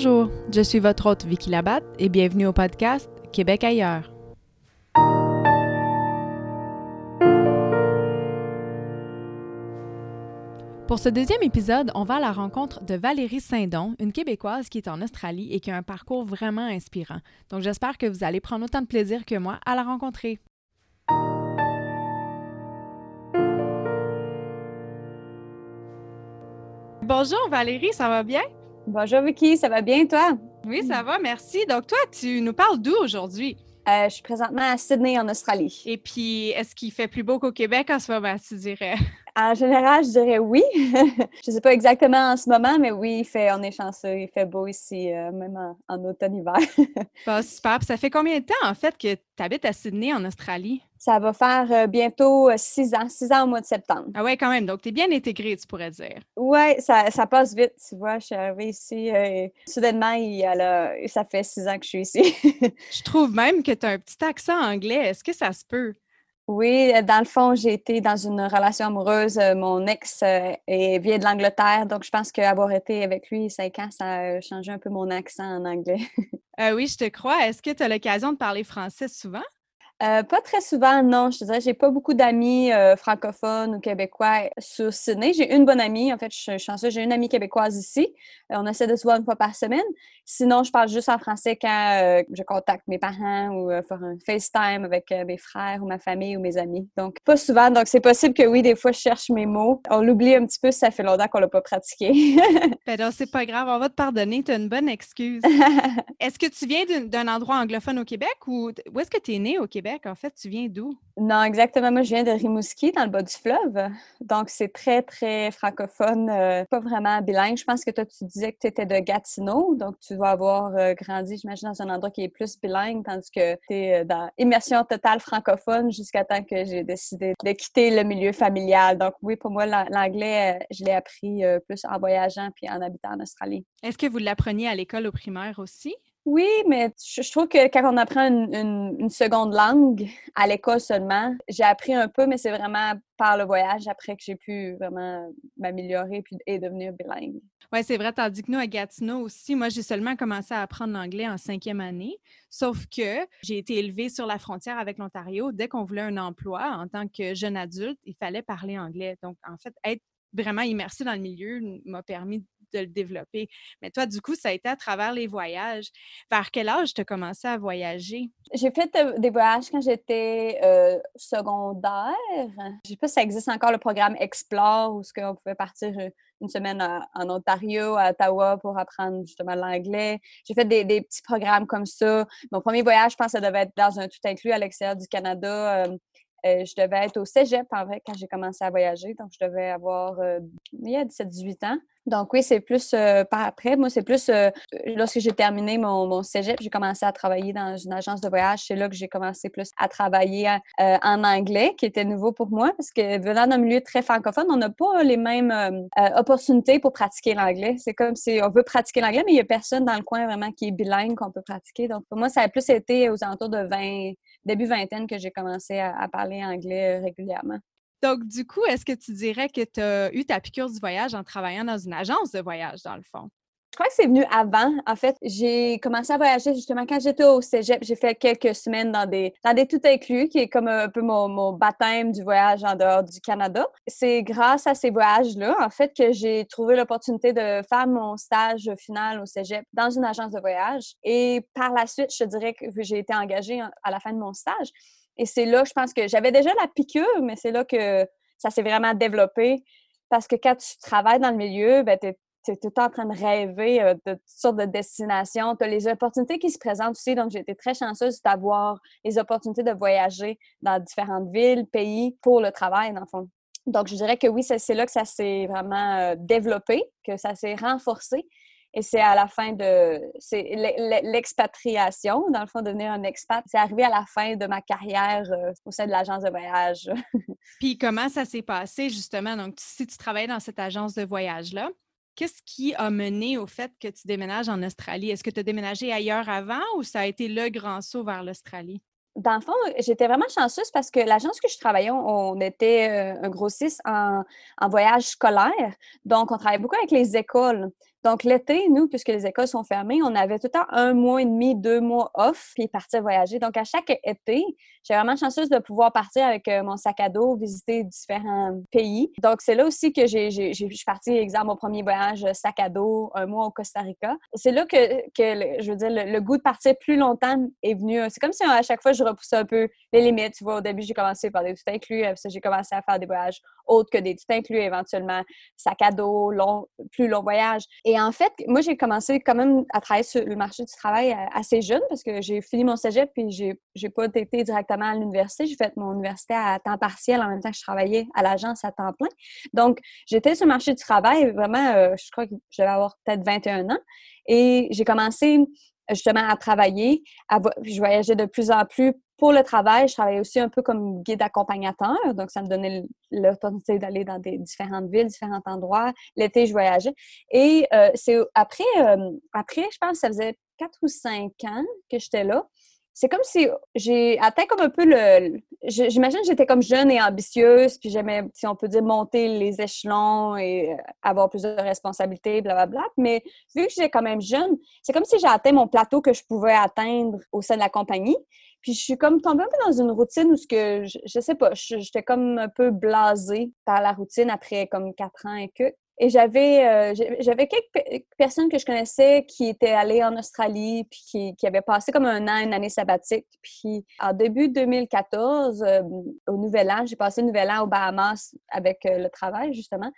Bonjour, je suis votre hôte Vicky Labatte et bienvenue au podcast Québec ailleurs. Pour ce deuxième épisode, on va à la rencontre de Valérie Saint-Don, une Québécoise qui est en Australie et qui a un parcours vraiment inspirant. Donc j'espère que vous allez prendre autant de plaisir que moi à la rencontrer. Bonjour Valérie, ça va bien? Bonjour Vicky, ça va bien toi? Oui, ça va, merci. Donc toi, tu nous parles d'où aujourd'hui? Euh, je suis présentement à Sydney, en Australie. Et puis, est-ce qu'il fait plus beau qu'au Québec en ce moment, tu dirais? En général, je dirais oui. je ne sais pas exactement en ce moment, mais oui, il fait, on est chanceux, il fait beau ici, euh, même en, automne-hiver. super. ça fait combien de temps, en fait, que tu habites à Sydney, en Australie? Ça va faire euh, bientôt six ans, six ans au mois de septembre. Ah ouais, quand même. Donc, tu es bien intégrée, tu pourrais dire. Oui, ça, ça, passe vite, tu vois. Je suis arrivée ici, soudainement, il, ça fait six ans que je suis ici. je trouve même que tu as un petit accent anglais. Est-ce que ça se peut? Oui, euh, dans le fond, j'ai été dans une relation amoureuse. Euh, mon ex euh, vient de l'Angleterre, donc je pense qu'avoir été avec lui cinq ans, ça a changé un peu mon accent en anglais. oui, je te crois. Est-ce que tu as l'occasion de parler français souvent? Euh, pas très souvent, non. Je te dirais, j'ai pas beaucoup d'amis euh, francophones ou québécois sur Sydney. J'ai une bonne amie. En fait, je suis chanceuse. J'ai une amie québécoise ici. Euh, on essaie de se voir une fois par semaine. Sinon, je parle juste en français quand je contacte mes parents ou faire un FaceTime avec mes frères ou ma famille ou mes amis. Donc, pas souvent. Donc, c'est possible que oui, des fois, je cherche mes mots. On l'oublie un petit peu si ça fait longtemps qu'on l'a pas pratiqué. ben non, c'est pas grave. On va te pardonner. Tu as une bonne excuse. est-ce que tu viens d'un endroit anglophone au Québec ou où est-ce que tu es né au Québec? En fait, tu viens d'où? Non, exactement. Moi, je viens de Rimouski, dans le bas du fleuve. Donc, c'est très, très francophone, euh, pas vraiment bilingue. Je pense que toi, tu disais que tu étais de Gatineau. Donc, tu dois avoir euh, grandi, j'imagine, dans un endroit qui est plus bilingue, tandis que tu euh, dans immersion totale francophone jusqu'à temps que j'ai décidé de quitter le milieu familial. Donc, oui, pour moi, l'anglais, je l'ai appris plus en voyageant puis en habitant en Australie. Est-ce que vous l'appreniez à l'école au primaire aussi? Oui, mais je, trouve que quand on apprend une, seconde langue à l'école seulement, j'ai appris un peu, mais c'est vraiment par le voyage après que j'ai pu vraiment m'améliorer et devenir bilingue. Oui, c'est vrai. Tandis que nous, à Gatineau aussi, moi, j'ai seulement commencé à apprendre l'anglais en cinquième année. Sauf que j'ai été élevée sur la frontière avec l'Ontario. Dès qu'on voulait un emploi en tant que jeune adulte, il fallait parler anglais. Donc, en fait, être vraiment immersée dans le milieu m'a permis de le développer. Mais toi, du coup, ça a été à travers les voyages. Vers quel âge tu as commencé à voyager? J'ai fait euh, des voyages quand j'étais euh, secondaire. Je ne sais pas si ça existe encore le programme Explore où on pouvait partir euh, une semaine en Ontario, à Ottawa pour apprendre justement l'anglais. J'ai fait des, petits programmes comme ça. Mon premier voyage, je pense ça devait être dans un tout inclus à l'extérieur du Canada. Je devais être au cégep, en vrai, quand j'ai commencé à voyager. Donc, je devais avoir, il y a 17-18 ans. Donc oui, c'est plus euh, par après. Moi, c'est plus euh, lorsque j'ai terminé mon, cégep, j'ai commencé à travailler dans une agence de voyage. C'est là que j'ai commencé plus à travailler euh, en anglais, qui était nouveau pour moi, parce que venant d'un milieu très francophone, on n'a pas les mêmes opportunités pour pratiquer l'anglais. C'est comme si on veut pratiquer l'anglais, mais il n'y a personne dans le coin vraiment qui est bilingue qu'on peut pratiquer. Donc pour moi, ça a plus été aux alentours de 20, début vingtaine que j'ai commencé à parler anglais régulièrement. Donc, du coup, est-ce que tu dirais que tu as eu ta piqûre du voyage en travaillant dans une agence de voyage, dans le fond? Je crois que c'est venu avant. En fait, j'ai commencé à voyager justement quand j'étais au cégep. J'ai fait quelques semaines dans des, dans des tout inclus, qui est comme un peu mon, baptême du voyage en dehors du Canada. C'est grâce à ces voyages-là, en fait, que j'ai trouvé l'opportunité de faire mon stage final au cégep dans une agence de voyage. Et par la suite, je dirais que j'ai été engagée à la fin de mon stage. Et c'est là, je pense que j'avais déjà la piqûre, mais c'est là que ça s'est vraiment développé. Parce que quand tu travailles dans le milieu, ben, tu es, tout le temps en train de rêver euh, de toutes sortes de destinations. Tu as les opportunités qui se présentent aussi. Donc, j'ai été très chanceuse d'avoir les opportunités de voyager dans différentes villes, pays pour le travail, dans le fond. Donc, je dirais que oui, c'est là que ça s'est vraiment euh, développé, que ça s'est renforcé. Et c'est à la fin de. L'expatriation, dans le fond, devenir un expat. C'est arrivé à la fin de ma carrière euh, au sein de l'agence de voyage. Puis comment ça s'est passé, justement? Donc, si tu travaillais dans cette agence de voyage-là, qu'est-ce qui a mené au fait que tu déménages en Australie? Est-ce que tu as déménagé ailleurs avant ou ça a été le grand saut vers l'Australie? dans le fond, j'étais vraiment chanceuse parce que l'agence que je travaillais, on, était euh, un grossiste en, en, voyage scolaire. Donc, on travaillait beaucoup avec les écoles. Donc, l'été, nous, puisque les écoles sont fermées, on avait tout le temps un mois et demi, deux mois off, puis partir voyager. Donc, à chaque été, j'ai vraiment chanceuse de pouvoir partir avec euh, mon sac à dos, visiter différents pays. Donc, c'est là aussi que j'ai, je suis partie, exemple, mon premier voyage euh, sac à dos, un mois au Costa Rica. C'est là que, que je veux dire, le, goût de partir plus longtemps est venu. C'est comme si à chaque fois, je repoussais un peu les limites. Tu vois, au début, j'ai commencé par des tout inclus. J'ai commencé à faire des voyages autres que des tout inclus, éventuellement sac à dos, long, plus long voyage. Et en fait, moi, j'ai commencé quand même à travailler sur le marché du travail euh, assez jeune parce que j'ai fini mon cégep puis j'ai, j'ai pas été directement à l'université. J'ai fait mon université à temps partiel en même temps que je travaillais à l'agence à temps plein. Donc, j'étais sur le marché du travail vraiment, euh, je crois que je devais avoir peut-être 21 ans. Et j'ai commencé justement à travailler. À, je voyageais de plus en plus pour le travail. Je travaillais aussi un peu comme guide accompagnateur, donc ça me donnait l'opportunité d'aller dans des différentes villes, différents endroits. L'été, je voyageais. Et euh, c'est après, euh, après, je pense que ça faisait quatre ou cinq ans que j'étais là c'est comme si j'ai atteint comme un peu le. J'imagine que j'étais comme jeune et ambitieuse, puis j'aimais, si on peut dire, monter les échelons et euh, avoir plus de responsabilités, blablabla. Mais vu que j'étais quand même jeune, c'est comme si j'ai atteint mon plateau que je pouvais atteindre au sein de la compagnie. Puis je suis comme tombée un peu dans une routine où ce que je, je sais pas, j'étais comme un peu blasée par la routine après comme quatre ans et que. Et j'avais euh, j'avais quelques personnes que je connaissais qui étaient allées en Australie, puis qui, qui, avaient passé comme un an, une année sabbatique. Puis en début 2014, euh, au Nouvel An, j'ai passé le Nouvel An aux Bahamas avec euh, le travail, justement.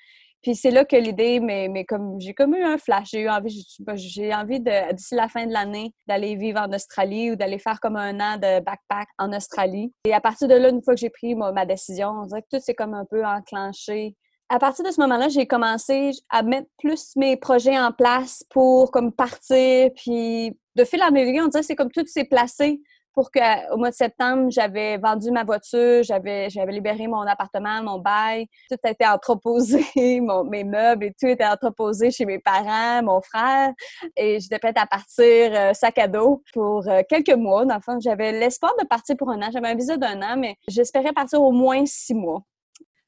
Puis c'est là que l'idée, mais, mais comme j'ai comme eu un flash, j'ai eu envie, j'ai envie de d'ici la fin de l'année d'aller vivre en Australie ou d'aller faire comme un an de backpack en Australie. Et à partir de là, une fois que j'ai pris ma décision, on dirait que tout s'est comme un peu enclenché à partir de ce moment-là, j'ai commencé à mettre plus mes projets en place pour comme partir. Puis de fil en aiguille, on dirait que c'est comme tout s'est placé pour qu'au mois de septembre, j'avais vendu ma voiture, j'avais, libéré mon appartement, mon bail. Tout a été entreposé, mes meubles et tout était entreposé chez mes parents, mon frère. Et j'étais prête à partir euh, sac à dos pour euh, quelques mois. Dans le fond, j'avais l'espoir de partir pour un an. J'avais un visa d'un an, mais j'espérais partir au moins six mois.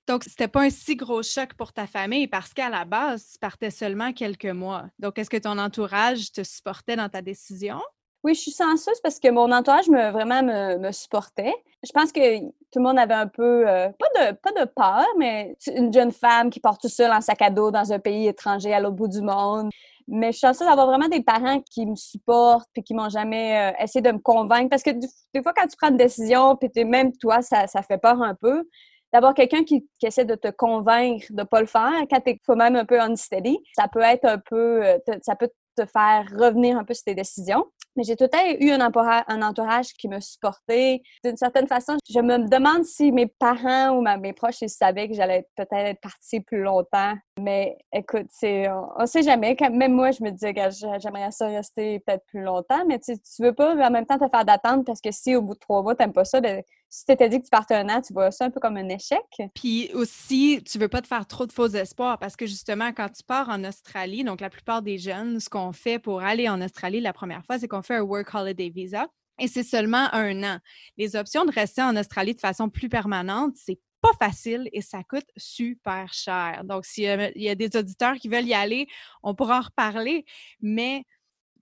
Donc, c'était pas un si gros choc pour ta famille parce qu'à la base, tu partais seulement quelques mois. Donc, est-ce que ton entourage te supportait dans ta décision? Oui, je suis senseuse parce que mon entourage me, vraiment me, supportait. Je pense que tout le monde avait un peu, euh, pas, de, pas de peur, mais une jeune femme qui part tout seule en sac à dos dans un pays étranger à l'autre bout du monde. Mais je suis chanceuse d'avoir vraiment des parents qui me supportent puis qui m'ont jamais euh, essayé de me convaincre. Parce que des fois, quand tu prends une décision, puis même toi, ça, ça fait peur un peu d'avoir quelqu'un qui, essaie de te convaincre de ne pas le faire, quand tu es même un peu unsteady, ça peut être un peu, euh, ça peut te faire revenir un peu sur tes décisions. Mais j'ai tout le temps eu un entourage, qui me supportait. D'une certaine façon, je me demande si mes parents ou mes proches ils savaient que j'allais peut-être être partie plus longtemps. Mais écoute, on, ne sait jamais. même moi, je me disais que j'aimerais ça rester peut-être plus longtemps. Mais tu, tu veux pas en même temps te faire d'attendre parce que si au bout de trois mois, tu n'aimes pas ça, ben, si tu t'étais dit que tu partais un an, tu vois ça un peu comme un échec. Puis aussi, tu veux pas te faire trop de faux espoirs parce que justement, quand tu pars en Australie, donc la plupart des jeunes, ce qu'on fait pour aller en Australie la première fois, c'est qu'on fait un Work Holiday Visa et c'est seulement un an. Les options de rester en Australie de façon plus permanente, c'est pas facile et ça coûte super cher. Donc, s'il y, y, a des auditeurs qui veulent y aller, on pourra en reparler, mais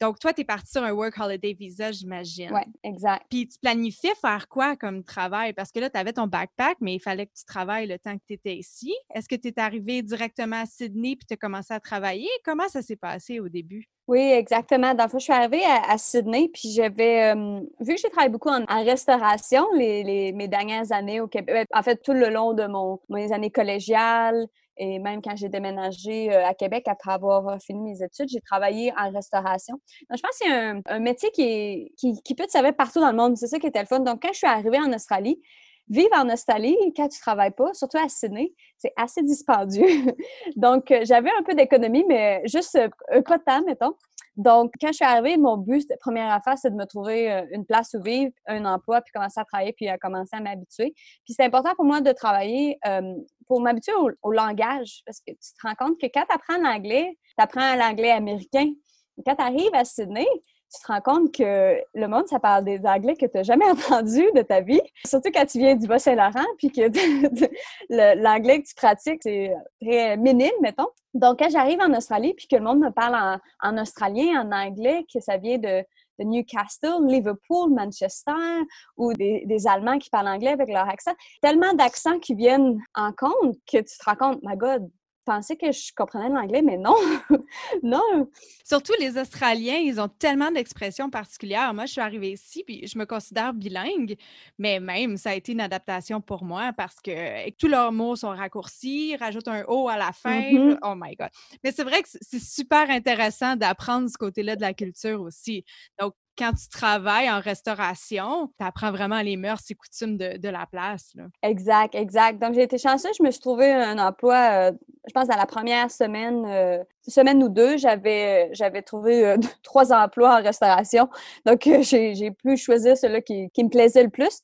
donc, toi, tu es parti sur un Work Holiday Visa, j'imagine. Oui, exact. Puis, tu planifiais faire quoi comme travail? Parce que là, tu avais ton backpack, mais il fallait que tu travailles le temps que tu étais ici. Est-ce que tu es arrivé directement à Sydney puis tu as commencé à travailler? Comment ça s'est passé au début? Oui, exactement. Dans le fond, je suis arrivée à, Sydney, puis j'avais, vu que j'ai travaillé beaucoup en, restauration les, mes dernières années au Québec, en fait, tout le long de mon, mes années collégiales, et même quand j'ai déménagé euh, à Québec après avoir euh, fini mes études, j'ai travaillé en restauration. Donc, je pense que c'est un, métier qui, peut te servir partout dans le monde. C'est ça qui était le fun. Donc, quand je suis arrivée en Australie, vivre en Australie, quand tu ne travailles pas, surtout à Sydney, c'est assez dispendieux. Donc, euh, j'avais un peu d'économie, mais juste pas de temps, mettons. Donc, quand je suis arrivée, mon but, première affaire, c'est de me trouver une place où vivre, un emploi, puis commencer à travailler, puis à commencer à m'habituer. Puis c'est important pour moi de travailler pour m'habituer au, langage, parce que tu te rends compte que quand tu apprends l'anglais, tu apprends l'anglais américain. quand tu arrives à Sydney, tu te rends compte que le monde, ça parle des anglais que tu n'as jamais entendu de ta vie. Surtout quand tu viens du Bas-Saint-Laurent, puis que l'anglais que tu pratiques, c'est très minime, mettons. Donc, quand j'arrive en Australie, puis que le monde me parle en, australien, en anglais, que ça vient de, Newcastle, Liverpool, Manchester, ou des, des, Allemands qui parlent anglais avec leur accent, tellement d'accents qui viennent en compte que tu te rends compte, my God, pensais que je comprenais l'anglais, mais non, non. Surtout les Australiens, ils ont tellement d'expressions particulières. Moi, je suis arrivée ici, puis je me considère bilingue, mais même, ça a été une adaptation pour moi parce que tous leurs mots sont raccourcis, rajoutent un O à la fin. Mm-hmm. Oh my God. Mais c'est vrai que c'est super intéressant d'apprendre ce côté-là de la culture aussi. Donc, quand tu travailles en restauration, tu apprends vraiment les mœurs et coutumes de, la place. Exact, exact. Donc, j'ai été chanceuse. Je me suis trouvé un emploi, euh, je pense, dans la première semaine, euh, semaine ou deux, j'avais, j'avais trouvé euh, trois emplois en restauration. Donc, j'ai, pu choisir celui qui, qui me plaisait le plus.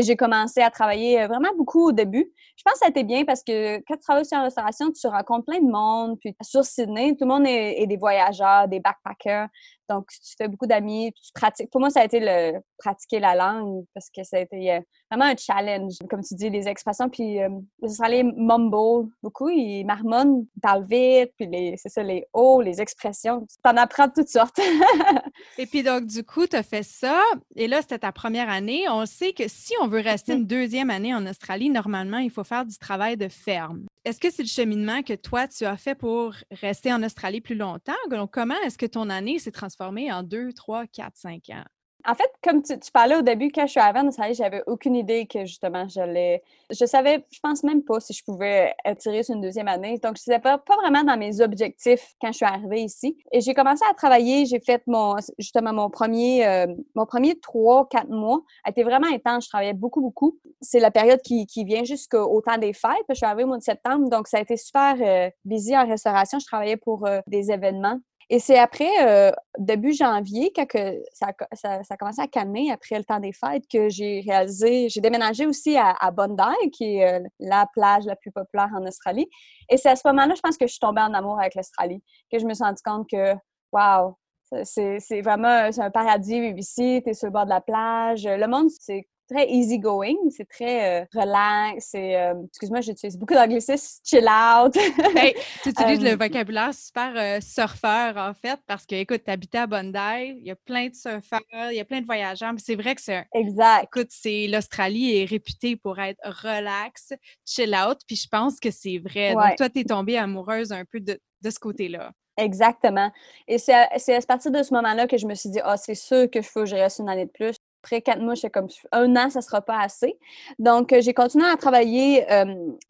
J'ai commencé à travailler vraiment beaucoup au début. Je pense que ça a été bien parce que quand tu travailles sur en restauration, tu rencontres plein de monde. Puis sur Sydney, tout le monde est des voyageurs, des backpackers. Donc, tu fais beaucoup d'amis, tu pratiques. Pour moi, ça a été le pratiquer la langue parce que ça a été euh, vraiment un challenge. Comme tu dis, les expressions, puis euh, les Australiens mumble beaucoup, ils marmonnent, ils parlent vite, puis c'est ça, les hauts, les expressions. Tu en apprends de toutes sortes. et puis donc, du coup, tu as fait ça, et là, c'était ta première année. On sait que si on veut rester une deuxième année en Australie, normalement, il faut faire du travail de ferme. Est-ce que c'est le cheminement que toi, tu as fait pour rester en Australie plus longtemps? Donc, comment est-ce que ton année s'est transformée en deux, trois, quatre, cinq ans? En fait, comme tu, parlais au début, quand je suis en Australie, j'avais aucune idée que justement j'allais. Je savais, je pense même pas si je pouvais attirer sur une deuxième année. Donc, je ne pas, pas vraiment dans mes objectifs quand je suis arrivée ici. Et j'ai commencé à travailler. J'ai fait mon justement mon premier euh, mon premier trois, quatre mois a été vraiment intense. Je travaillais beaucoup, beaucoup. C'est la période qui, qui vient jusqu'au temps des fêtes. Je suis arrivée au mois de septembre, donc ça a été super euh, busy en restauration. Je travaillais pour euh, des événements et c'est après, euh, début janvier, quand ça, ça, a commencé à calmer après le temps des fêtes, que j'ai réalisé, j'ai déménagé aussi à, Bondi, qui est euh, la plage la plus populaire en Australie. Et c'est à ce moment-là, je pense que je suis tombée en amour avec l'Australie, que je me suis rendu compte que, wow, c'est vraiment un paradis ici, tu es sur le bord de la plage. Le monde, c'est très easy going, c'est très euh, relax, c'est, euh, excuse-moi, j'utilise beaucoup d'anglicisme, chill out. tu utilises le vocabulaire super euh, surfeur, en fait, parce que, écoute, tu habites à Bondi, il y a plein de surfeurs, il y a plein de voyageurs, mais c'est vrai que c'est... Exact. Écoute, c'est, l'Australie est réputée pour être relax, chill out, puis je pense que c'est vrai. Donc, toi, tu es tombée amoureuse un peu de, de ce côté-là. Exactement. Et c'est à, à, partir de ce moment-là que je me suis dit, ah, c'est sûr que je faut que je reste une année de plus après quatre mois, j'étais comme un an, ça sera pas assez. Donc, euh, j'ai continué à travailler.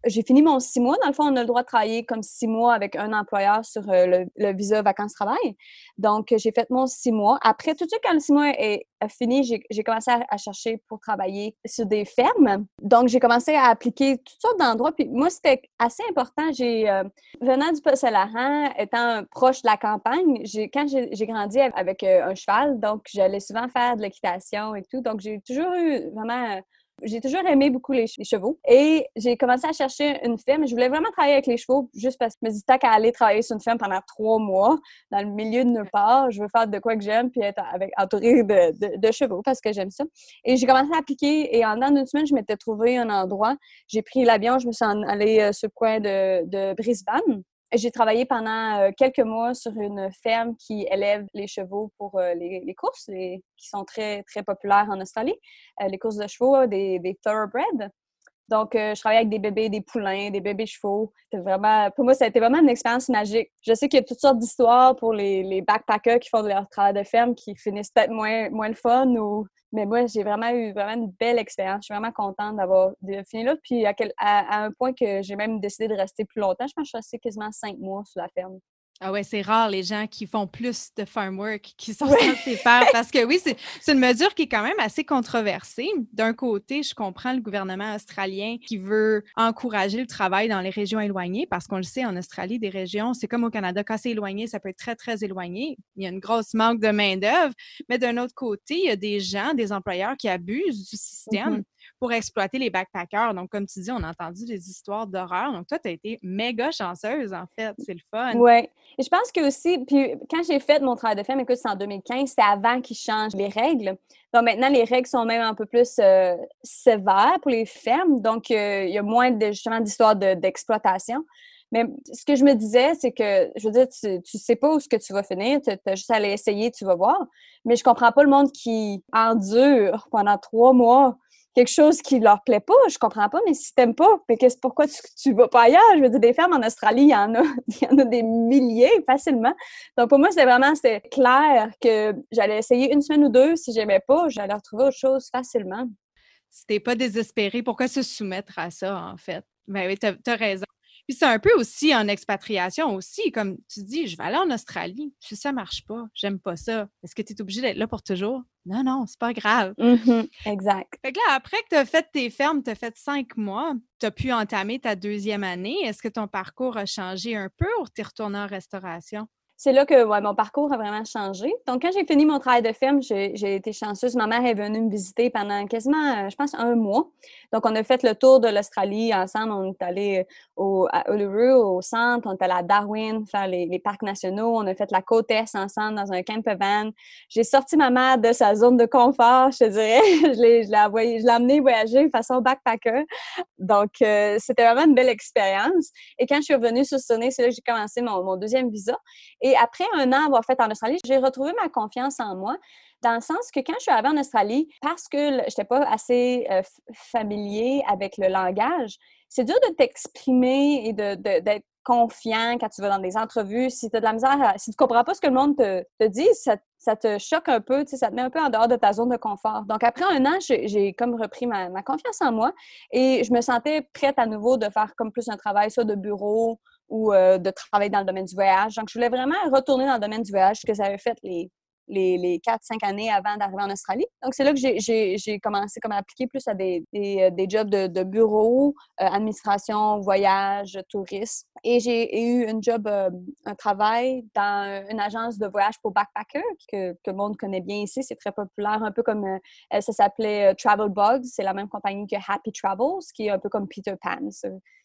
j'ai fini mon six mois. Dans le fond, on a le droit de travailler comme six mois avec un employeur sur euh, le, visa vacances-travail. Donc, j'ai fait mon six mois. Après, tout de suite, quand le six mois est, fini, j'ai commencé à, chercher pour travailler sur des fermes. Donc, j'ai commencé à appliquer toutes sortes d'endroits. Puis moi, c'était assez important. J'ai euh, venant du Poste-Laurent, étant proche de la campagne, quand j'ai grandi avec un cheval, donc j'allais souvent faire de l'équitation et tout. Donc, j'ai toujours eu vraiment j'ai toujours aimé beaucoup les, chevaux. Et j'ai commencé à chercher une ferme. Je voulais vraiment travailler avec les chevaux juste parce que je me disais, qu'à aller travailler sur une ferme pendant trois mois, dans le milieu de nulle part, je veux faire de quoi que j'aime puis être avec, entourée de, chevaux parce que j'aime ça. Et j'ai commencé à appliquer et en une semaine, je m'étais trouvé un endroit. J'ai pris l'avion, je me suis allée euh, sur le coin de Brisbane. J'ai travaillé pendant euh, quelques mois sur une ferme qui élève les chevaux pour euh, les, courses, qui sont très, très populaires en Australie. Euh, les courses de chevaux, des, des thoroughbreds. Donc, je travaillais avec des bébés, des poulains, des bébés chevaux. vraiment, pour moi, ça a été vraiment une expérience magique. Je sais qu'il y a toutes sortes d'histoires pour les, les, backpackers qui font leur travail de ferme qui finissent peut-être moins, moins le fun mais moi, j'ai vraiment eu vraiment une belle expérience. Je suis vraiment contente d'avoir fini là. Puis à, à, un point que j'ai même décidé de rester plus longtemps. Je pense que je suis restée quasiment cinq mois sur la ferme. Ah ouais, c'est rare les gens qui font plus de farm work qui sont censés faire parce que oui, c'est une mesure qui est quand même assez controversée. D'un côté, je comprends le gouvernement australien qui veut encourager le travail dans les régions éloignées parce qu'on le sait, en Australie, des régions, c'est comme au Canada, quand c'est éloigné, ça peut être très, très éloigné. Il y a une grosse manque de main-d'œuvre. Mais d'un autre côté, il y a des gens, des employeurs qui abusent du système. Mm-hmm pour exploiter les backpackers. Donc, comme tu dis, on a entendu des histoires d'horreur. Donc, toi, tu as été méga chanceuse, en fait. C'est le fun. Oui. Et je pense que aussi, puis quand j'ai fait mon travail de ferme, écoute, c'est en 2015, c'était avant qu'ils changent les règles. Donc, maintenant, les règles sont même un peu plus euh, sévères pour les fermes. Donc, euh, il y a moins, justement, d'histoires d'exploitation. Mais ce que je me disais, c'est que, je veux dire, tu, ne sais pas où ce que tu vas finir, tu as juste à aller essayer, tu vas voir. Mais je comprends pas le monde qui endure pendant trois mois quelque chose qui leur plaît pas, je comprends pas, mais si t'aimes pas, mais qu'est-ce, pourquoi tu, tu vas pas ailleurs? Je veux dire, des fermes en Australie, il y en a, il y en a des milliers facilement. Donc pour moi, c'était vraiment, clair que j'allais essayer une semaine ou deux. Si j'aimais pas, j'allais retrouver autre chose facilement. Si t'es pas désespéré, pourquoi se soumettre à ça, en fait? Ben oui, t'as, as raison. Puis c'est un peu aussi en expatriation aussi, comme tu dis, je vais aller en Australie. Si ça marche pas, j'aime pas ça. Est-ce que tu es obligé d'être là pour toujours? Non, non, c'est pas grave. Mm-hmm. exact. Fait que là, après que tu as fait tes fermes, tu as fait cinq mois, tu as pu entamer ta deuxième année. Est-ce que ton parcours a changé un peu ou tu es retourné en restauration? C'est là que mon parcours a vraiment changé. Donc, quand j'ai fini mon travail de ferme, j'ai été chanceuse. Ma mère est venue me visiter pendant quasiment, euh, je pense, un mois. Donc, on a fait le tour de l'Australie ensemble. On est allé au, à Uluru, au centre. On est allé à Darwin faire les, parcs nationaux. On a fait la côte Est ensemble dans un camper van. J'ai sorti ma mère de sa zone de confort, je dirais. je l'ai amenée voyager de façon backpacker. Donc, euh, c'était vraiment une belle expérience. Et quand je suis revenue sur Sydney, c'est là que j'ai commencé mon, mon deuxième visa. Après un an avoir fait en Australie, j'ai retrouvé ma confiance en moi dans le sens que quand je suis arrivée en Australie, parce que je n'étais pas assez euh, familier avec le langage, c'est dur de t'exprimer et d'être confiant quand tu vas dans des entrevues. Si tu as de la misère, si tu comprends pas ce que le monde te, dit, ça, te choque un peu, ça te met un peu en dehors de ta zone de confort. Donc, après un an, j'ai comme repris ma, ma, confiance en moi et je me sentais prête à nouveau de faire comme plus un travail, soit de bureau ou euh, de travailler dans le domaine du voyage. Donc, je voulais vraiment retourner dans le domaine du voyage, ce que j'avais fait les, les, les 4-5 années avant d'arriver en Australie. Donc, c'est là que j'ai commencé comme à appliquer plus à des, des, euh, jobs de, de bureau, euh, administration, voyage, tourisme. Et j'ai eu un job, un travail dans une agence de voyage pour backpackers que, que le monde connaît bien ici. C'est très populaire, un peu comme ça s'appelait Travel Bugs. C'est la même compagnie que Happy Travels, qui est un peu comme Peter Pan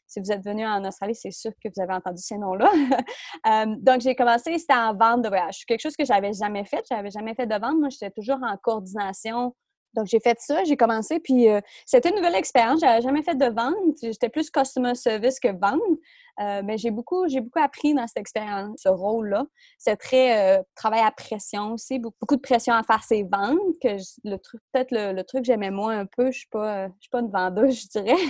si vous êtes venu en Australie, c'est sûr que vous avez entendu ces noms-là. Euh, donc, j'ai commencé, c'était en vente de voyage. Quelque chose que j'avais jamais fait. J'avais jamais fait de vente. Moi, j'étais toujours en coordination. Donc, j'ai fait ça, j'ai commencé, puis euh, c'était une nouvelle expérience. J'avais jamais fait de vente. J'étais plus customer service que vente. Euh, mais j'ai beaucoup, j'ai beaucoup appris dans cette expérience, ce rôle-là. C'est très euh, travail à pression aussi, beaucoup, de pression à faire ses ventes. Que le truc, peut-être le, truc que j'aimais moins un peu. Je suis pas, je suis pas une vendeuse, je dirais.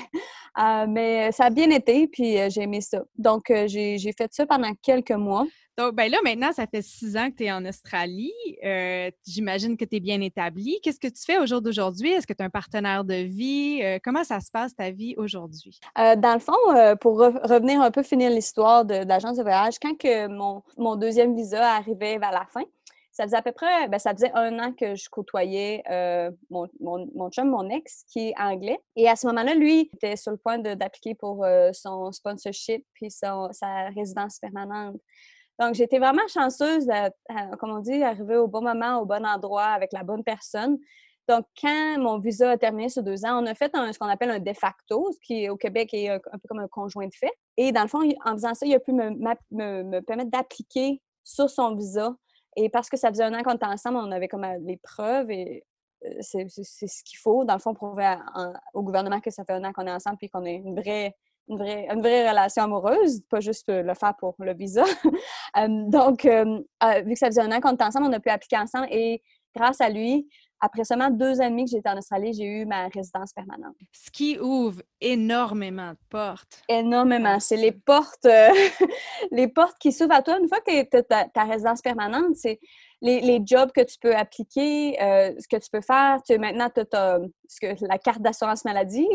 Euh, mais ça a bien été, puis j'ai aimé ça. Donc j'ai, j'ai fait ça pendant quelques mois. Donc, ben là, maintenant, ça fait six ans que tu es en Australie. Euh, j'imagine que tu es bien établi. Qu'est-ce que tu fais au jour d'aujourd'hui? Est-ce que tu as un partenaire de vie? Euh, comment ça se passe ta vie aujourd'hui? Euh, dans le fond, pour revenir un peu finir l'histoire de, l'agence de voyage, quand que mon, mon, deuxième visa arrivait vers la fin, ça faisait à peu près, ben, ça faisait un an que je côtoyais mon, mon, mon, chum, mon ex, qui est anglais. Et à ce moment-là, lui, était sur le point d'appliquer pour son sponsorship puis sa résidence permanente. Donc, j'étais vraiment chanceuse, comme on dit, d'arriver au bon moment, au bon endroit, avec la bonne personne. Donc, quand mon visa a terminé sur deux ans, on a fait ce qu'on appelle un de facto, ce qui au Québec est un, peu comme un conjoint de fait. Et dans le fond, en faisant ça, il a pu me, me, permettre d'appliquer sur son visa. Et parce que ça faisait un an qu'on était ensemble, on avait comme euh, les preuves et euh, c'est ce qu'il faut. Dans le fond, prouver au gouvernement que ça fait un an qu'on est ensemble puis qu'on est une vraie une vraie, une vraie relation amoureuse, pas juste le faire pour le visa. donc, euh, vu que ça faisait un an qu'on était ensemble, on a pu appliquer ensemble et grâce à lui, après seulement deux ans et demi que j'étais en Australie, j'ai eu ma résidence permanente. Ce qui ouvre énormément de portes. Énormément. C'est les portes, euh, les portes qui s'ouvrent à toi. Une fois que tu as ta, résidence permanente, c'est les, les, jobs que tu peux appliquer, euh, ce que tu peux faire. Tu, maintenant, tu as, la carte d'assurance maladie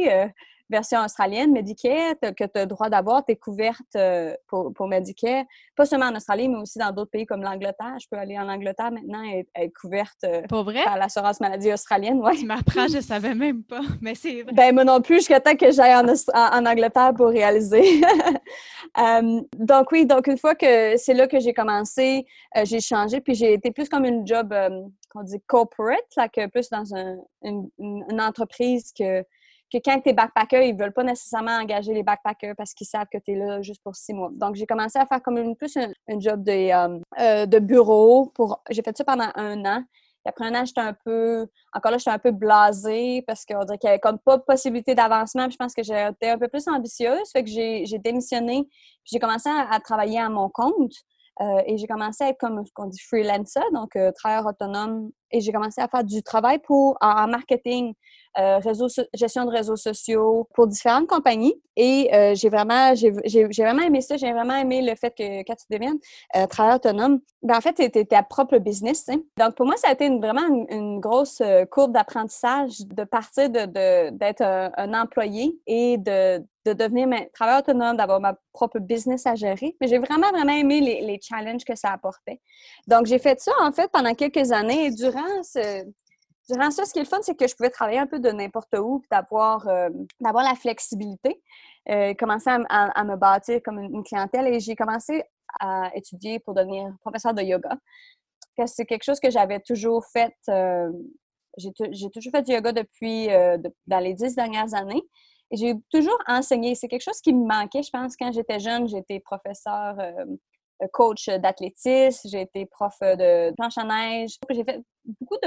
version australienne, Medicare, que tu as le droit d'avoir, tu es couverte euh, pour, pour Medicare, pas seulement en Australie, mais aussi dans d'autres pays comme l'Angleterre. Je peux aller en Angleterre maintenant et être couverte euh, par l'assurance maladie australienne. Ouais. Tu m'apprends, je savais même pas, mais c'est vrai. Ben, moi non plus, jusqu'à temps que j'aille en, en, Angleterre pour réaliser. Euh, donc oui, donc une fois que c'est là que j'ai commencé, j'ai changé, puis j'ai été plus comme une job, qu'on dit corporate, là, que plus dans une, une entreprise que que quand tu es backpacker, ils veulent pas nécessairement engager les backpackers parce qu'ils savent que tu es là juste pour six mois. Donc, j'ai commencé à faire comme une, plus un, job de, euh, euh, de bureau. pour J'ai fait ça pendant un an. Après un an, j'étais un peu, encore là, j'étais un peu blasée parce qu'on dirait qu'il n'y avait comme pas de possibilité d'avancement. Je pense que j'étais un peu plus ambitieuse. Fait que j'ai démissionné. J'ai commencé à, travailler à mon compte. Euh, et j'ai commencé à être comme ce qu'on dit freelancer, donc travailleur autonome. Et j'ai commencé à faire du travail pour en marketing euh, gestion de réseaux sociaux pour différentes compagnies. Et euh, j'ai vraiment, j'ai, vraiment aimé ça. J'ai vraiment aimé le fait que quand tu deviens euh, travailleur autonome, ben, en fait, tu es ta propre business. Donc, pour moi, ça a été vraiment une, grosse courbe d'apprentissage de partir de, d'être un, employé et de, de devenir travailleur autonome, d'avoir ma propre business à gérer. Mais j'ai vraiment, vraiment aimé les, les challenges que ça apportait. Donc, j'ai fait ça, en fait, pendant quelques années. Et durant ce, durant ça, ce qui est le fun, c'est que je pouvais travailler un peu de n'importe où, d'avoir euh, d'avoir la flexibilité, euh, commencer à, me bâtir comme une, clientèle. Et j'ai commencé à étudier pour devenir professeur de yoga. C'est quelque chose que j'avais toujours fait. Euh, j'ai toujours fait du yoga depuis dans les dix dernières années. J'ai toujours enseigné. C'est quelque chose qui me manquait, je pense, quand j'étais jeune. J'étais professeur coach d'athlétisme, j'ai été prof euh, de planche à neige. J'ai fait beaucoup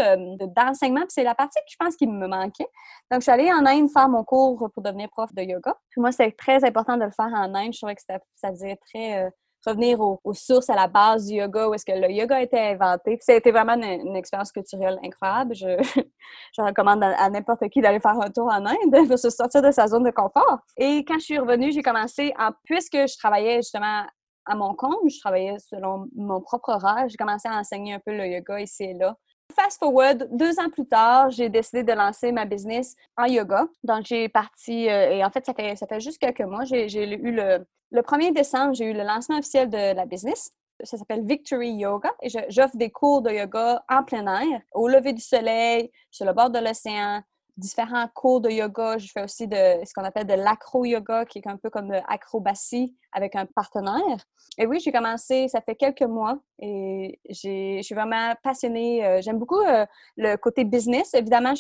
d'enseignement, de, c'est la partie que je pense qui me manquait. Donc, je suis allée en Inde faire mon cours pour devenir prof de yoga. Puis moi, c'est très important de le faire en Inde. Je trouvais que ça, ça faisait très... Euh, revenir aux, sources, à la base du yoga, où est-ce que le yoga a été inventé. Puis ça a été vraiment une, expérience culturelle incroyable. Je, je recommande à, n'importe qui d'aller faire un tour en Inde pour se sortir de sa zone de confort. Et quand je suis revenue, j'ai commencé, en, puisque je travaillais justement à mon compte, je travaillais selon mon propre horaire. J'ai commencé à enseigner un peu le yoga ici et là. Fast forward, deux ans plus tard, j'ai décidé de lancer ma business en yoga. Donc, j'ai parti, euh, et en fait, ça fait, ça fait juste quelques mois. J'ai eu le, le 1er décembre, j'ai eu le lancement officiel de la business. Ça s'appelle Victory Yoga et j'offre des cours de yoga en plein air, au lever du soleil, sur le bord de l'océan, différents cours de yoga. Je fais aussi de ce qu'on appelle de l'acro-yoga, qui est un peu comme l'acrobatie avec un partenaire. Et oui, j'ai commencé, ça fait quelques mois et je suis vraiment passionnée. Euh, j'aime beaucoup euh, le côté business. Évidemment,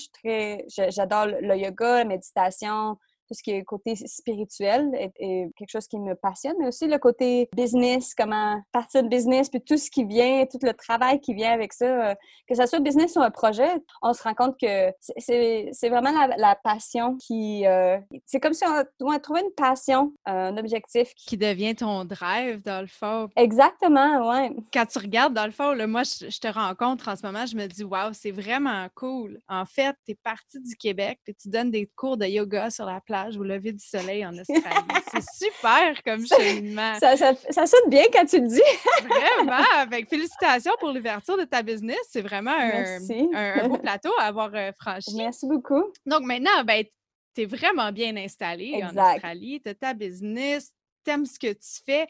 j'adore le yoga, la méditation, tout ce qui est côté spirituel est, quelque chose qui me passionne, mais aussi le côté business, comment partir de business, puis tout ce qui vient, tout le travail qui vient avec ça, euh, que ce soit business ou un projet, on se rend compte que c'est vraiment la, passion qui... Euh, c'est comme si on, on trouvait une passion, un objectif. Qui... devient ton drive, dans le fond. Exactement, ouais. Quand tu regardes, dans le fond, là, moi, je, te rencontre en ce moment, je me dis, waouh, c'est vraiment cool. En fait, tu es parti du Québec, puis tu donnes des cours de yoga sur la plage au lever du soleil en Australie. C'est super comme cheminement. Ça, ça, ça, sonne bien quand tu le dis. vraiment. Avec félicitations pour l'ouverture de ta business. C'est vraiment un, un, beau plateau à avoir euh, franchi. Merci beaucoup. Donc maintenant, ben, tu es vraiment bien installée en Australie. Tu as ta business, tu aimes ce que tu fais.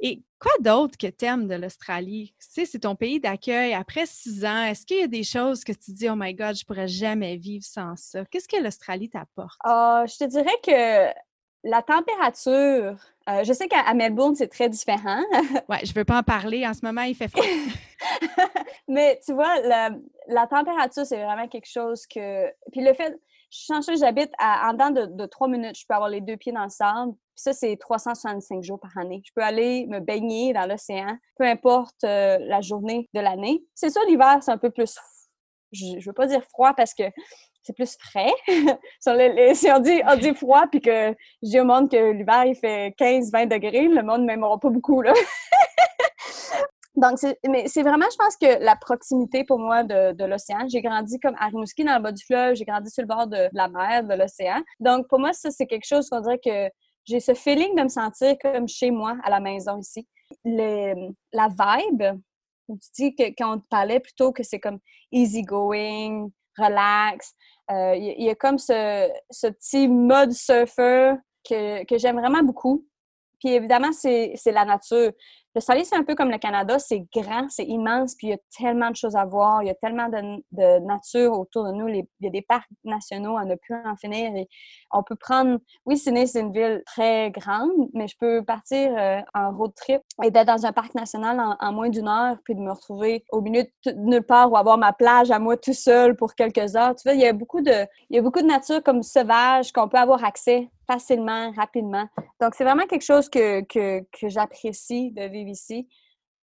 Et quoi d'autre que t'aimes de l'Australie? Tu sais, c'est ton pays d'accueil. Après six ans, est-ce qu'il y a des choses que tu dis, oh my God, je pourrais jamais vivre sans ça? Qu'est-ce que l'Australie t'apporte? Ah, je te dirais que la température, euh, je sais qu'à Melbourne, c'est très différent. ouais, je veux pas en parler. En ce moment, il fait froid. Mais tu vois, la, la température, c'est vraiment quelque chose que. Puis le fait, je j'habite en dedans de, trois minutes, je peux avoir les deux pieds dans le sable. Ça, c'est 365 jours par année. Je peux aller me baigner dans l'océan, peu importe euh, la journée de l'année. C'est ça, l'hiver, c'est un peu plus, je, ne veux pas dire froid parce que c'est plus frais. si on dit, froid, puis que je dis au monde que l'hiver, il fait 15-20 degrés, le monde ne m'aimera pas beaucoup, là. Donc, mais c'est vraiment, je pense que la proximité pour moi de, l'océan. J'ai grandi comme à dans le bas du fleuve. J'ai grandi sur le bord de, la mer, de l'océan. Donc, pour moi, ça, c'est quelque chose qu'on dirait que j'ai ce feeling de me sentir comme chez moi, à la maison ici. la vibe, tu dis que quand on te parlait plutôt que c'est comme easy going, relax. Euh, il y, a comme ce, petit mode surfer que, que j'aime vraiment beaucoup. Puis évidemment, c'est la nature. L'Australie, c'est un peu comme le Canada, c'est grand, c'est immense, puis il y a tellement de choses à voir, il y a tellement de, nature autour de nous, il y a des parcs nationaux à ne plus en finir. On peut prendre, oui, Sydney, c'est une ville très grande, mais je peux partir euh, en road trip et d'être dans un parc national en, moins d'une heure, puis de me retrouver au milieu de nulle part ou avoir ma plage à moi tout seul pour quelques heures. Tu vois, il y a beaucoup de, il y a beaucoup de nature comme sauvage qu'on peut avoir accès facilement, rapidement. Donc, c'est vraiment quelque chose que, que, j'apprécie de vivre ici.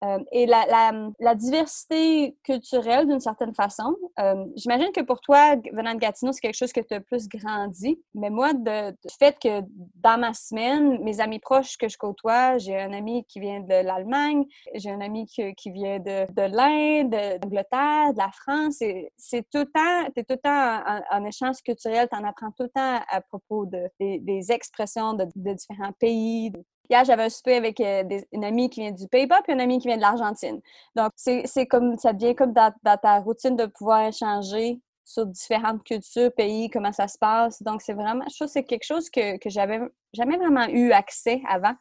Euh, et la, diversité culturelle, d'une certaine façon, euh, j'imagine que pour toi, venant de Gatineau, c'est quelque chose que tu as plus grandi. Mais moi, de, du fait que dans ma semaine, mes amis proches que je côtoie, j'ai un ami qui vient de l'Allemagne, j'ai un ami qui, vient de, de l'Inde, de l'Angleterre, de la France. C'est tout le temps, tu tout le temps en, échange culturel, tu en apprends tout le temps à propos de, des, expressions de, de différents pays, Hier, j'avais un souper avec euh, une amie qui vient du Pays-Bas puis une amie qui vient de l'Argentine. Donc, c'est comme ça devient comme dans, ta routine de pouvoir échanger sur différentes cultures, pays, comment ça se passe. Donc, c'est vraiment, je trouve que c'est quelque chose que, que j'avais jamais vraiment eu accès avant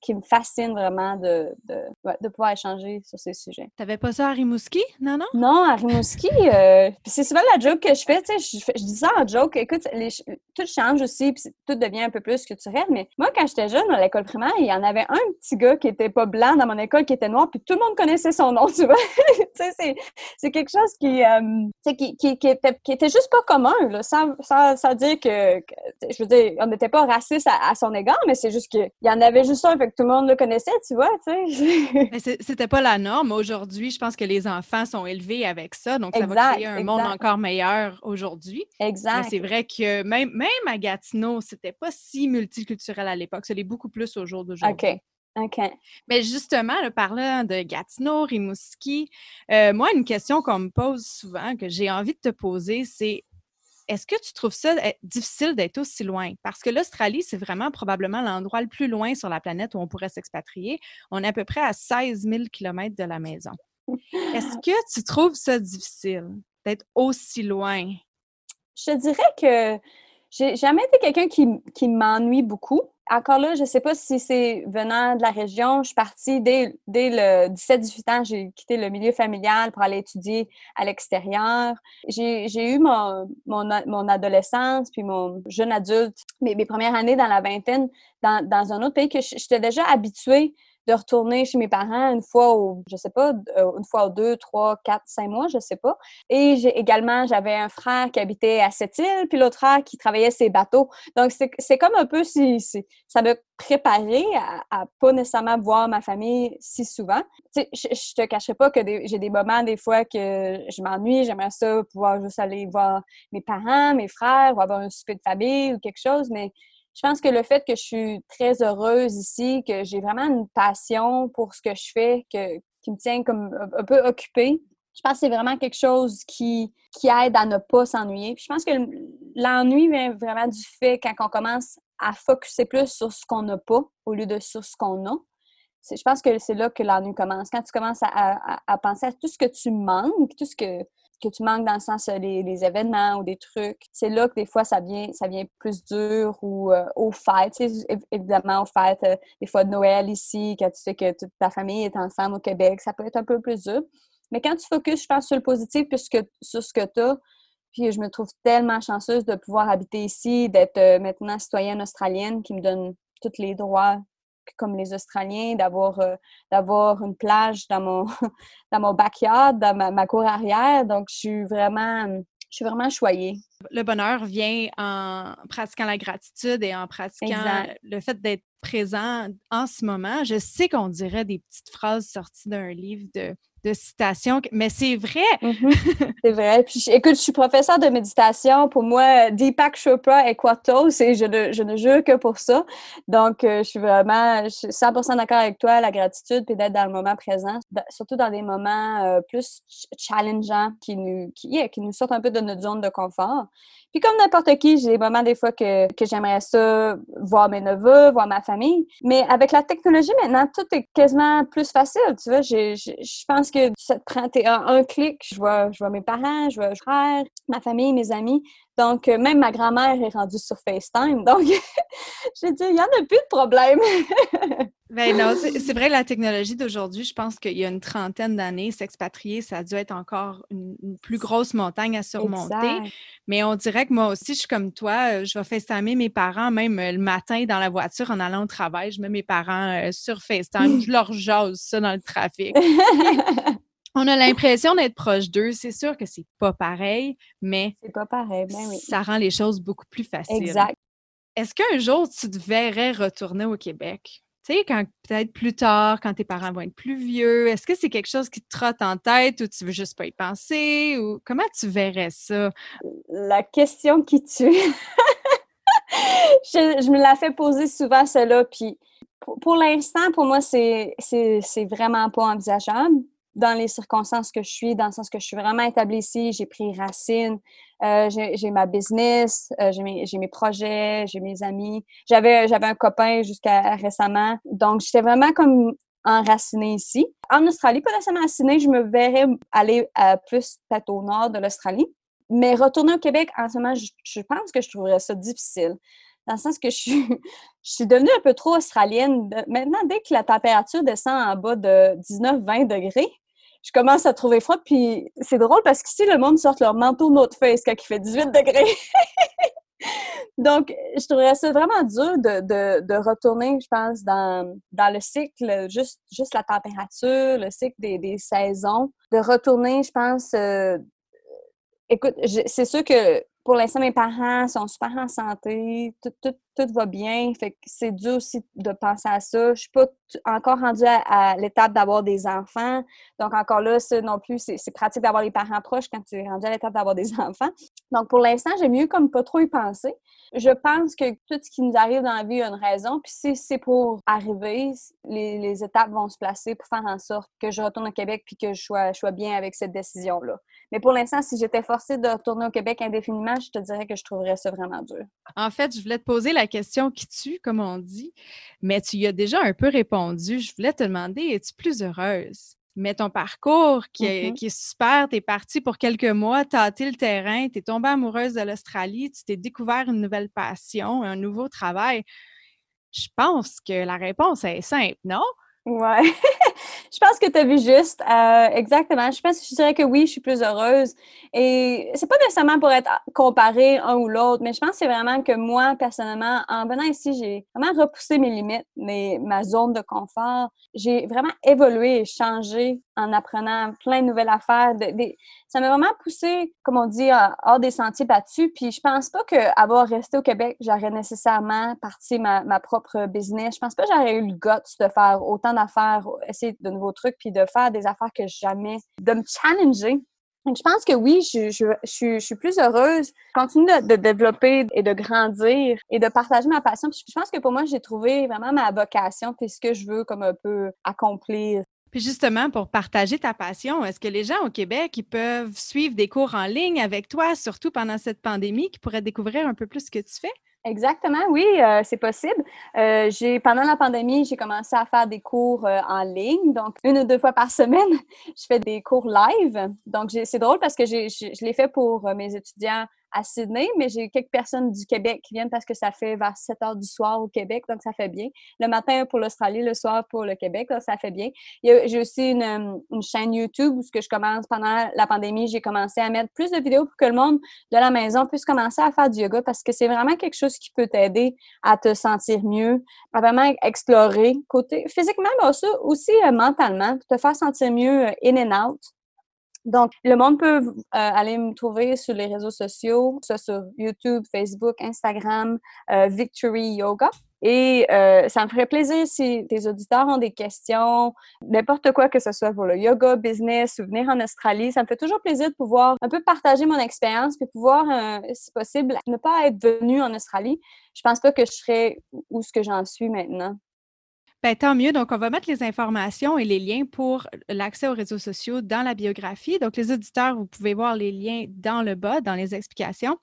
qui me fascine vraiment de, de, pouvoir échanger sur ces sujets. T'avais pas ça à Rimouski, non, non? Non, à Rimouski, euh, c'est souvent la joke que je fais, tu sais, je, dis ça en joke, écoute, tout change aussi, puis tout devient un peu plus culturel, mais moi, quand j'étais jeune, à l'école primaire, il y en avait un petit gars qui était pas blanc dans mon école, qui était noir, puis tout le monde connaissait son nom, tu vois? tu sais, c'est quelque chose qui, euh, qui, qui, qui, était, qui était juste pas commun, là, sans, sans, dire que, je veux dire, on n'était pas raciste à, à, son égard, mais c'est juste qu'il y en avait juste ça, fait que tout le monde le connaissait, tu vois, tu sais. C'était pas la norme. Aujourd'hui, je pense que les enfants sont élevés avec ça, donc ça va créer un monde encore meilleur aujourd'hui. Exact. c'est vrai que même, même à Gatineau, c'était pas si multiculturel à l'époque. C'est beaucoup plus au jour d'aujourd'hui. OK. OK. Mais justement, parlant de Gatineau, Rimouski, euh, moi, une question qu'on me pose souvent, que j'ai envie de te poser, c'est est-ce que tu trouves ça eh, difficile d'être aussi loin? Parce que l'Australie, c'est vraiment probablement l'endroit le plus loin sur la planète où on pourrait s'expatrier. On est à peu près à 16 000 km de la maison. Est-ce que tu trouves ça difficile d'être aussi loin? Je dirais que j'ai jamais été quelqu'un qui, qui m'ennuie beaucoup encore là, je ne sais pas si c'est venant de la région. Je suis partie dès, le 17-18 ans, j'ai quitté le milieu familial pour aller étudier à l'extérieur. J'ai eu mon, adolescence, puis mon jeune adulte, mes, mes premières années dans la vingtaine, dans, dans un autre pays que j'étais déjà habituée de retourner chez mes parents une fois au, je sais pas, euh, une fois aux deux, trois, quatre, cinq mois, je sais pas. Et j'ai également, j'avais un frère qui habitait à cette île, puis l'autre frère qui travaillait ses bateaux. Donc, c'est comme un peu si, ça me préparait à, à, pas nécessairement voir ma famille si souvent. Je, je te cacherai pas que j'ai des moments, des fois, que je m'ennuie, j'aimerais ça pouvoir juste aller voir mes parents, mes frères, ou avoir un souper de famille ou quelque chose, mais je pense que le fait que je suis très heureuse ici, que j'ai vraiment une passion pour ce que je fais, que, qui me tient comme un peu occupée, je pense que c'est vraiment quelque chose qui, qui aide à ne pas s'ennuyer. je pense que l'ennui vient vraiment du fait quand on commence à focuser plus sur ce qu'on n'a pas au lieu de sur ce qu'on a. Je pense que c'est là que l'ennui commence. Quand tu commences à, à, penser à tout ce que tu manques, tout ce que que tu manques dans le sens des les événements ou des trucs. C'est là que des fois ça vient, ça vient plus dur ou euh, aux fêtes. évidemment, aux fêtes, euh, des fois de Noël ici, quand tu sais que toute ta famille est ensemble au Québec, ça peut être un peu plus dur. Mais quand tu focuses, je pense, sur le positif que sur ce que tu as, puis je me trouve tellement chanceuse de pouvoir habiter ici, d'être euh, maintenant citoyenne australienne qui me donne tous les droits comme les Australiens, d'avoir euh, d'avoir une plage dans mon dans mon backyard, dans ma, cour arrière. Donc, je suis vraiment je suis vraiment choyée. Le bonheur vient en pratiquant la gratitude et en pratiquant le fait d'être présent en ce moment. Je sais qu'on dirait des petites phrases sorties d'un livre de de citations, mais c'est vrai. Mm-hmm. c'est vrai. Puis, écoute, je suis professeur de méditation. Pour moi, Deepak Chopra est Quatos et je ne, je ne jure que pour ça. Donc, euh, je suis vraiment je suis 100% d'accord avec toi, la gratitude, puis d'être dans le moment présent, surtout dans des moments euh, plus challengeants qui nous, qui, qui nous sortent un peu de notre zone de confort. Puis comme n'importe qui, j'ai des moments des fois que, que j'aimerais ça voir mes neveux, voir ma famille. Mais avec la technologie maintenant, tout est quasiment plus facile. Tu vois, je pense que ça te prend un, un clic. Je vois, je vois mes parents, je vois ma famille, mes amis. Donc, euh, même ma grand-mère est rendue sur FaceTime. Donc, j'ai dit, il n'y en a plus de problème. ben non, c'est vrai, la technologie d'aujourd'hui, je pense qu'il y a une trentaine d'années, s'expatrier, ça a dû être encore une, plus grosse montagne à surmonter. Mais on dirait que moi aussi, je suis comme toi, euh, je vais FaceTimer mes parents, même euh, le matin dans la voiture en allant au travail, je mets mes parents sur FaceTime, je leur jase ça dans le trafic. On a l'impression d'être proche d'eux. C'est sûr que c'est pas pareil, mais c'est pas pareil, ben oui. ça rend les choses beaucoup plus faciles. Exact. Est-ce qu'un jour tu te verrais retourner au Québec? Tu sais, quand peut-être plus tard, quand tes parents vont être plus vieux, est-ce que c'est quelque chose qui te trotte en tête ou tu veux juste pas y penser? Ou comment tu verrais ça? La question qui tue. je, me la fais poser souvent, celle-là. Puis pour, pour l'instant, pour moi, c'est vraiment pas envisageable dans les circonstances que je suis, dans le sens que je suis vraiment établie ici, j'ai pris racine, euh, j'ai ma business, euh, j'ai mes, projets, j'ai mes amis. J'avais un copain jusqu'à récemment, donc j'étais vraiment comme enracinée ici. En Australie, pas nécessairement enracinée, je me verrais aller à plus peut-être au nord de l'Australie. Mais retourner au Québec, en ce moment, je, je, pense que je trouverais ça difficile. Dans le sens que je suis, je suis devenue un peu trop australienne. Maintenant, dès que la température descend en bas de 19-20 degrés, je commence à trouver froid. Puis c'est drôle parce qu'ici, le monde sort leur manteau North Face quand il fait 18 degrés. Donc, je trouverais ça vraiment dur de, de, retourner, je pense, dans, dans le cycle, juste, juste la température, le cycle des, des saisons. De retourner, je pense, euh, écoute, c'est sûr que pour l'instant, mes parents sont super en santé, tout, va bien. Fait que c'est dur aussi de penser à ça. Je suis pas encore rendue à, l'étape d'avoir des enfants. Donc, encore là, ça non plus, c'est pratique d'avoir les parents proches quand tu es rendu à l'étape d'avoir des enfants. Donc, pour l'instant, j'aime mieux comme pas trop y penser. Je pense que tout ce qui nous arrive dans la vie a une raison. Puis si c'est pour arriver, les, étapes vont se placer pour faire en sorte que je retourne au Québec puis que je sois bien avec cette décision-là. Mais pour l'instant, si j'étais forcée de retourner au Québec indéfiniment, je te dirais que je trouverais ça vraiment dur. En fait, je voulais te poser la question qui tue, comme on dit, mais tu y as déjà un peu répondu. Je voulais te demander, es-tu plus heureuse? Mais ton parcours qui est, mm-hmm. qui est super, tu es partie pour quelques mois, tâter le terrain, tu es tombée amoureuse de l'Australie, tu t'es découvert une nouvelle passion, un nouveau travail. Je pense que la réponse est simple, non? Ouais, je pense que tu as vu juste. Euh, exactement. Je pense que je dirais que oui, je suis plus heureuse. Et c'est pas nécessairement pour être comparé un ou l'autre, mais je pense que c'est vraiment que moi, personnellement, en venant ici, j'ai vraiment repoussé mes limites, mes, ma zone de confort. J'ai vraiment évolué et changé en apprenant plein de nouvelles affaires. ça m'a vraiment poussé, comme on dit, hors des sentiers battus. Puis je pense pas qu'avoir resté au Québec, j'aurais nécessairement parti ma, ma propre business. Je pense pas que j'aurais eu le goût de faire autant d'affaires, essayer de nouveaux trucs, puis de faire des affaires que jamais, de me challenger. Je pense que oui, je, je, je, suis plus heureuse. Je continue de, développer et de grandir et de partager ma passion. Puis je pense que pour moi, j'ai trouvé vraiment ma vocation puis ce que je veux comme un peu accomplir. Puis justement, pour partager ta passion, est-ce que les gens au Québec ils peuvent suivre des cours en ligne avec toi, surtout pendant cette pandémie, qui pourraient découvrir un peu plus ce que tu fais? Exactement, oui, euh, c'est possible. Euh, j'ai pendant la pandémie, j'ai commencé à faire des cours euh, en ligne, donc une ou deux fois par semaine, je fais des cours live. Donc c'est drôle parce que je, je l'ai fait pour mes étudiants à Sydney, mais j'ai quelques personnes du Québec qui viennent parce que ça fait vers 7 heures du soir au Québec, donc ça fait bien. Le matin pour l'Australie, le soir pour le Québec, ça fait bien. J'ai aussi une, une, chaîne YouTube où ce que je commence pendant la pandémie, j'ai commencé à mettre plus de vidéos pour que le monde de la maison puisse commencer à faire du yoga parce que c'est vraiment quelque chose qui peut t'aider à te sentir mieux, à vraiment explorer côté physiquement, mais aussi, euh, mentalement, te faire sentir mieux euh, in and out. Donc, le monde peut euh, aller me trouver sur les réseaux sociaux, soit sur YouTube, Facebook, Instagram, euh, Victory Yoga. Et euh, ça me ferait plaisir si tes auditeurs ont des questions, n'importe quoi que ce soit pour le yoga, business ou venir en Australie. Ça me fait toujours plaisir de pouvoir un peu partager mon expérience puis pouvoir, si possible, ne pas être venu en Australie. Je pense pas que je serais où ce que j'en suis maintenant. Ben, tant mieux. Donc, on va mettre les informations et les liens pour l'accès aux réseaux sociaux dans la biographie. Donc, les auditeurs, vous pouvez voir les liens dans le bas, dans les explications.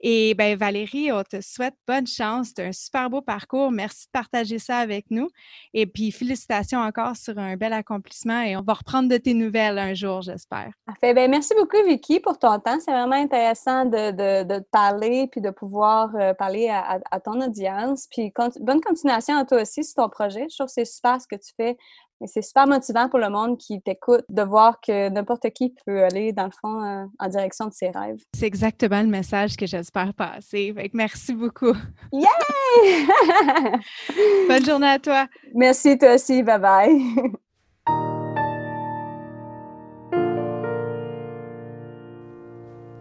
Et ben, Valérie, on te souhaite bonne chance. Tu un super beau parcours. Merci de partager ça avec nous. Et puis, félicitations encore sur un bel accomplissement et on va reprendre de tes nouvelles un jour, j'espère. Ben, merci beaucoup, Vicky, pour ton temps. C'est vraiment intéressant de, parler puis de pouvoir euh, parler à, à, ton audience. Puis, bonne continuation à toi aussi sur ton projet. Je trouve que c'est super ce que tu fais. Et c'est super motivant pour le monde qui t'écoute de voir que n'importe qui peut aller, dans le fond, euh, en direction de ses rêves. C'est exactement le message que j'espère passer. merci beaucoup. Yay! Bonne journée à toi. Merci, toi aussi. Bye bye.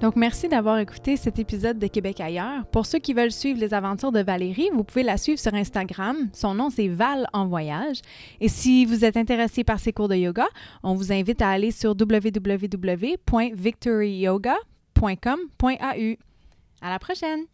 Donc, merci d'avoir écouté cet épisode de Québec ailleurs. Pour ceux qui veulent suivre les aventures de Valérie, vous pouvez la suivre sur Instagram. Son nom, c'est Val en voyage. Et si vous êtes intéressé par ses cours de yoga, on vous invite à aller sur www.victoryyoga.com.au. À la prochaine!